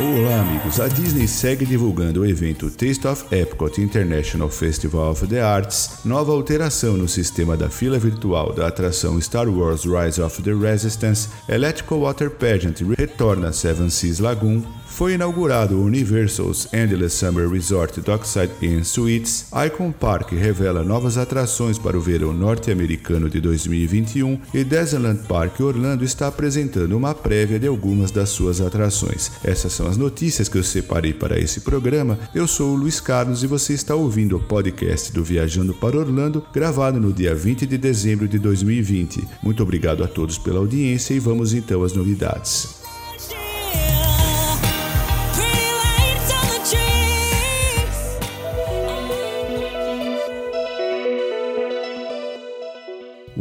Olá, amigos. A Disney segue divulgando o evento Taste of Epcot International Festival of the Arts, nova alteração no sistema da fila virtual da atração Star Wars Rise of the Resistance, Electrical Water Pageant retorna Seven Seas Lagoon, foi inaugurado o Universal's Endless Summer Resort Dockside Inn Suites. Icon Park revela novas atrações para o verão norte-americano de 2021 e Disneyland Park Orlando está apresentando uma prévia de algumas das suas atrações. Essas são as notícias que eu separei para esse programa. Eu sou o Luiz Carlos e você está ouvindo o podcast do Viajando para Orlando, gravado no dia 20 de dezembro de 2020. Muito obrigado a todos pela audiência e vamos então às novidades.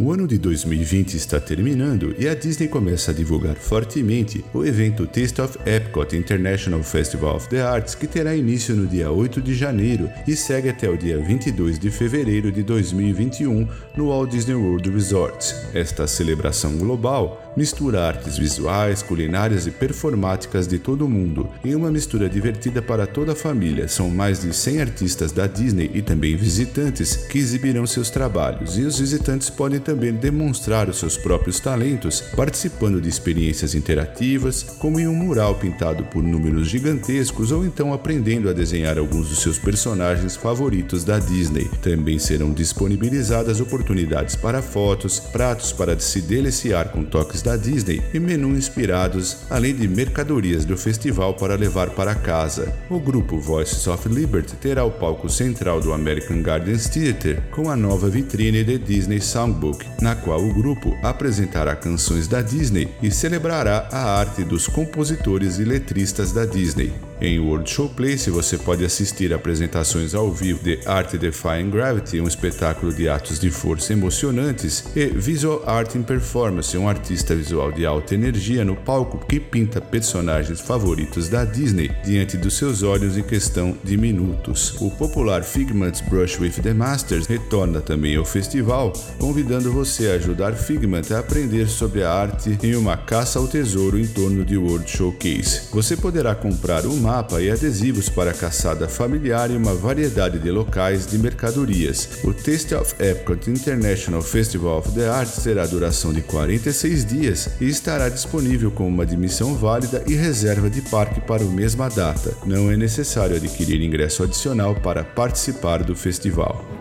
O ano de 2020 está terminando e a Disney começa a divulgar fortemente o evento Taste of Epcot International Festival of the Arts, que terá início no dia 8 de janeiro e segue até o dia 22 de fevereiro de 2021 no Walt Disney World Resort. Esta celebração global mistura artes visuais, culinárias e performáticas de todo o mundo em uma mistura divertida para toda a família. São mais de 100 artistas da Disney e também visitantes que exibirão seus trabalhos, e os visitantes podem também demonstrar os seus próprios talentos participando de experiências interativas, como em um mural pintado por números gigantescos ou então aprendendo a desenhar alguns dos seus personagens favoritos da Disney. Também serão disponibilizadas oportunidades para fotos, pratos para se deliciar com toques da Disney e menu inspirados, além de mercadorias do festival para levar para casa. O grupo Voices of Liberty terá o palco central do American Gardens Theatre com a nova vitrine de Disney Songbook, na qual o grupo apresentará canções da Disney e celebrará a arte dos compositores e letristas da Disney. Em World Showplace você pode assistir apresentações ao vivo de Art Defying Gravity, um espetáculo de atos de força emocionantes, e Visual Art in Performance, um artista visual de alta energia no palco que pinta personagens favoritos da Disney diante dos seus olhos em questão de minutos. O popular Figment's Brush with the Masters retorna também ao festival, convidando você a ajudar Figment a aprender sobre a arte em uma caça ao tesouro em torno de World Showcase. Você poderá comprar uma mapa e adesivos para caçada familiar e uma variedade de locais de mercadorias. O Taste of Epcot International Festival of the Arts terá duração de 46 dias e estará disponível com uma admissão válida e reserva de parque para a mesma data. Não é necessário adquirir ingresso adicional para participar do festival.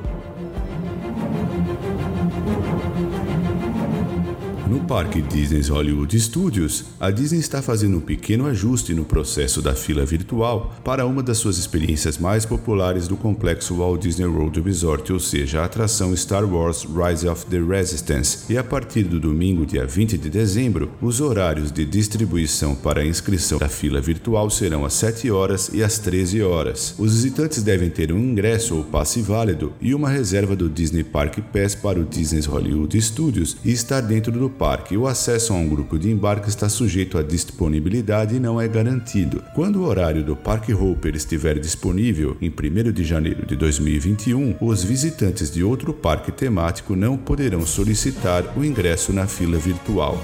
Parque Disney Hollywood Studios, a Disney está fazendo um pequeno ajuste no processo da fila virtual para uma das suas experiências mais populares do complexo Walt Disney World Resort, ou seja, a atração Star Wars Rise of the Resistance. E a partir do domingo, dia 20 de dezembro, os horários de distribuição para a inscrição da fila virtual serão às 7 horas e às 13 horas. Os visitantes devem ter um ingresso ou passe válido e uma reserva do Disney Park Pass para o Disney Hollywood Studios e estar dentro do parque, o acesso a um grupo de embarque está sujeito à disponibilidade e não é garantido. Quando o horário do Parque Hopper estiver disponível, em 1 de janeiro de 2021, os visitantes de outro parque temático não poderão solicitar o ingresso na fila virtual.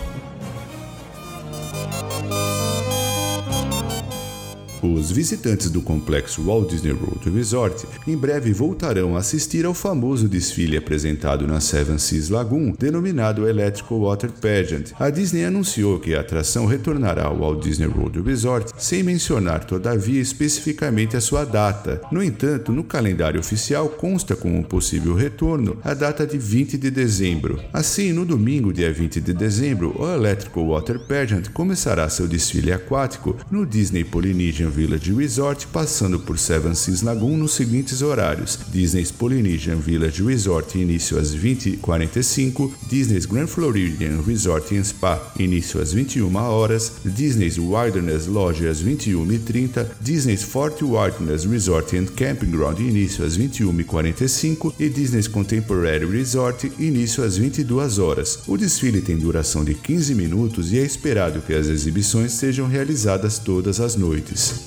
Os visitantes do complexo Walt Disney World Resort em breve voltarão a assistir ao famoso desfile apresentado na Seven Seas Lagoon, denominado Electrical Water Pageant. A Disney anunciou que a atração retornará ao Walt Disney World Resort, sem mencionar, todavia, especificamente a sua data. No entanto, no calendário oficial consta como um possível retorno a data de 20 de dezembro. Assim, no domingo, dia 20 de dezembro, o Electrical Water Pageant começará seu desfile aquático no Disney Polynesian Village Resort, passando por Seven Seas Lagoon nos seguintes horários: Disney's Polynesian Village Resort, início às 20h45, Disney's Grand Floridian Resort and Spa, início às 21 horas, Disney's Wilderness Lodge às 21h30, Disney's Fort Wilderness Resort and Camping Ground, início às 21h45 e Disney's Contemporary Resort, início às 22 horas. O desfile tem duração de 15 minutos e é esperado que as exibições sejam realizadas todas as noites.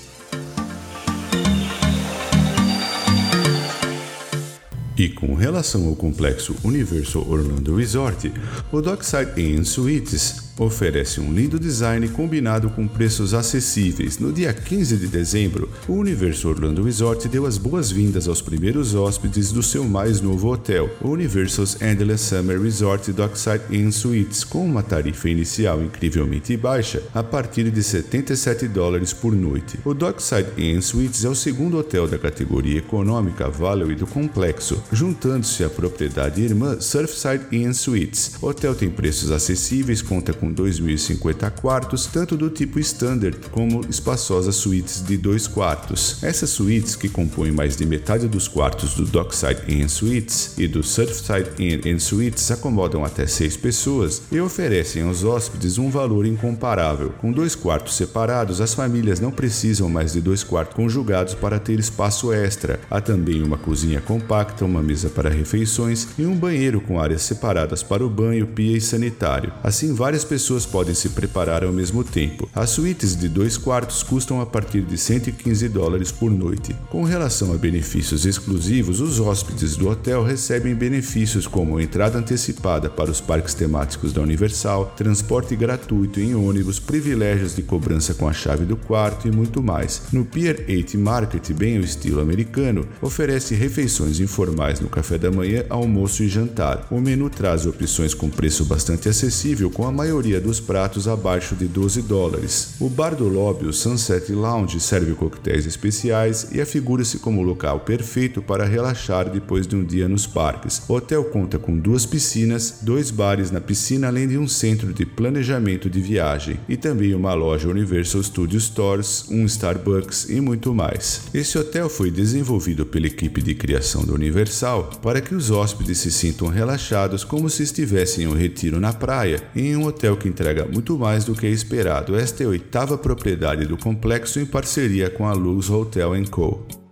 E com relação ao complexo Universal Orlando Resort, o Dockside Inn Suites Oferece um lindo design combinado com preços acessíveis. No dia 15 de dezembro, o Universo Orlando Resort deu as boas-vindas aos primeiros hóspedes do seu mais novo hotel, o Universal's Endless Summer Resort Dockside Inn Suites, com uma tarifa inicial incrivelmente baixa, a partir de 77 dólares por noite. O Dockside Inn Suites é o segundo hotel da categoria econômica Value do complexo, juntando-se à propriedade irmã Surfside Inn Suites. O hotel tem preços acessíveis, conta com 2.050 quartos, tanto do tipo standard como espaçosas suítes de dois quartos. Essas suítes, que compõem mais de metade dos quartos do Dockside Inn Suites e do Surfside Inn Suites, acomodam até seis pessoas e oferecem aos hóspedes um valor incomparável. Com dois quartos separados, as famílias não precisam mais de dois quartos conjugados para ter espaço extra. Há também uma cozinha compacta, uma mesa para refeições e um banheiro com áreas separadas para o banho, pia e sanitário. Assim, várias pessoas podem se preparar ao mesmo tempo. As suítes de dois quartos custam a partir de 115 dólares por noite. Com relação a benefícios exclusivos, os hóspedes do hotel recebem benefícios como entrada antecipada para os parques temáticos da Universal, transporte gratuito em ônibus, privilégios de cobrança com a chave do quarto e muito mais. No Pier 8 Market, bem ao estilo americano, oferece refeições informais no café da manhã, almoço e jantar. O menu traz opções com preço bastante acessível, com a maioria dos pratos abaixo de 12 dólares. O bar do lobby, o Sunset Lounge, serve coquetéis especiais e afigura-se como o local perfeito para relaxar depois de um dia nos parques. O hotel conta com duas piscinas, dois bares na piscina, além de um centro de planejamento de viagem e também uma loja Universal Studio Stores, um Starbucks e muito mais. Esse hotel foi desenvolvido pela equipe de criação da Universal para que os hóspedes se sintam relaxados como se estivessem em um retiro na praia, em um hotel que entrega muito mais do que é esperado. Esta é a oitava propriedade do complexo em parceria com a Luz Hotel Co.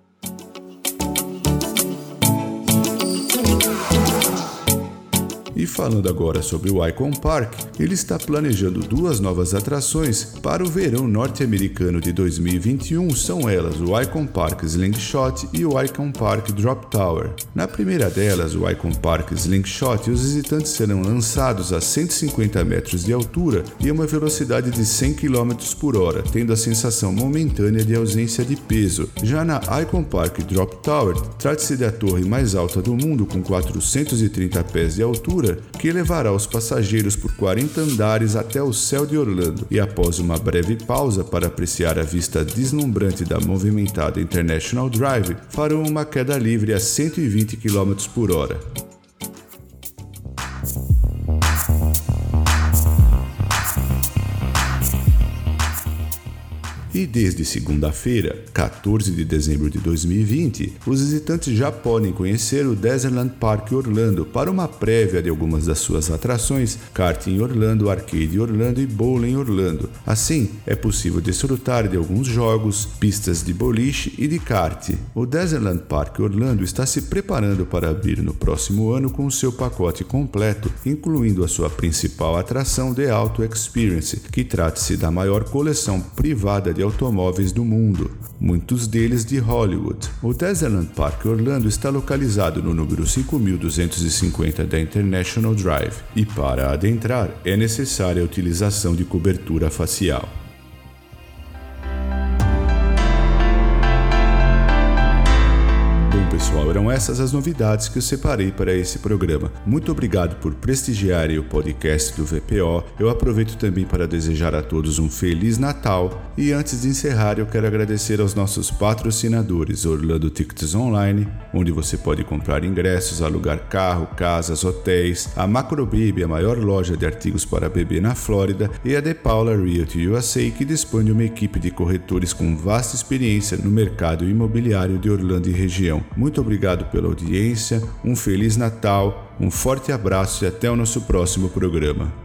E falando agora sobre o Icon Park, ele está planejando duas novas atrações para o verão norte-americano de 2021. São elas o Icon Park Slingshot e o Icon Park Drop Tower. Na primeira delas, o Icon Park Slingshot, os visitantes serão lançados a 150 metros de altura e a uma velocidade de 100 km por hora, tendo a sensação momentânea de ausência de peso. Já na Icon Park Drop Tower, trata-se da torre mais alta do mundo com 430 pés de altura que levará os passageiros por 40 andares até o céu de Orlando e após uma breve pausa para apreciar a vista deslumbrante da movimentada International Drive, farão uma queda livre a 120 km por hora. E desde segunda-feira, 14 de dezembro de 2020, os visitantes já podem conhecer o Desertland Park Orlando para uma prévia de algumas das suas atrações, karting Orlando, arcade Orlando e bowling Orlando. Assim, é possível desfrutar de alguns jogos, pistas de boliche e de kart. O Desertland Park Orlando está se preparando para abrir no próximo ano com o seu pacote completo, incluindo a sua principal atração The Auto Experience, que trata-se da maior coleção privada de automóveis do mundo, muitos deles de Hollywood. O Desertland Park Orlando está localizado no número 5250 da International Drive e para adentrar é necessária a utilização de cobertura facial. Pessoal, eram essas as novidades que eu separei para esse programa. Muito obrigado por prestigiarem o podcast do VPO. Eu aproveito também para desejar a todos um feliz Natal e antes de encerrar, eu quero agradecer aos nossos patrocinadores Orlando Tickets Online, onde você pode comprar ingressos, alugar carro, casas, hotéis, a Macrobaby, a maior loja de artigos para bebê na Flórida, e a De Paula Realty USA, que dispõe de uma equipe de corretores com vasta experiência no mercado imobiliário de Orlando e região. Muito obrigado pela audiência, um Feliz Natal, um forte abraço e até o nosso próximo programa.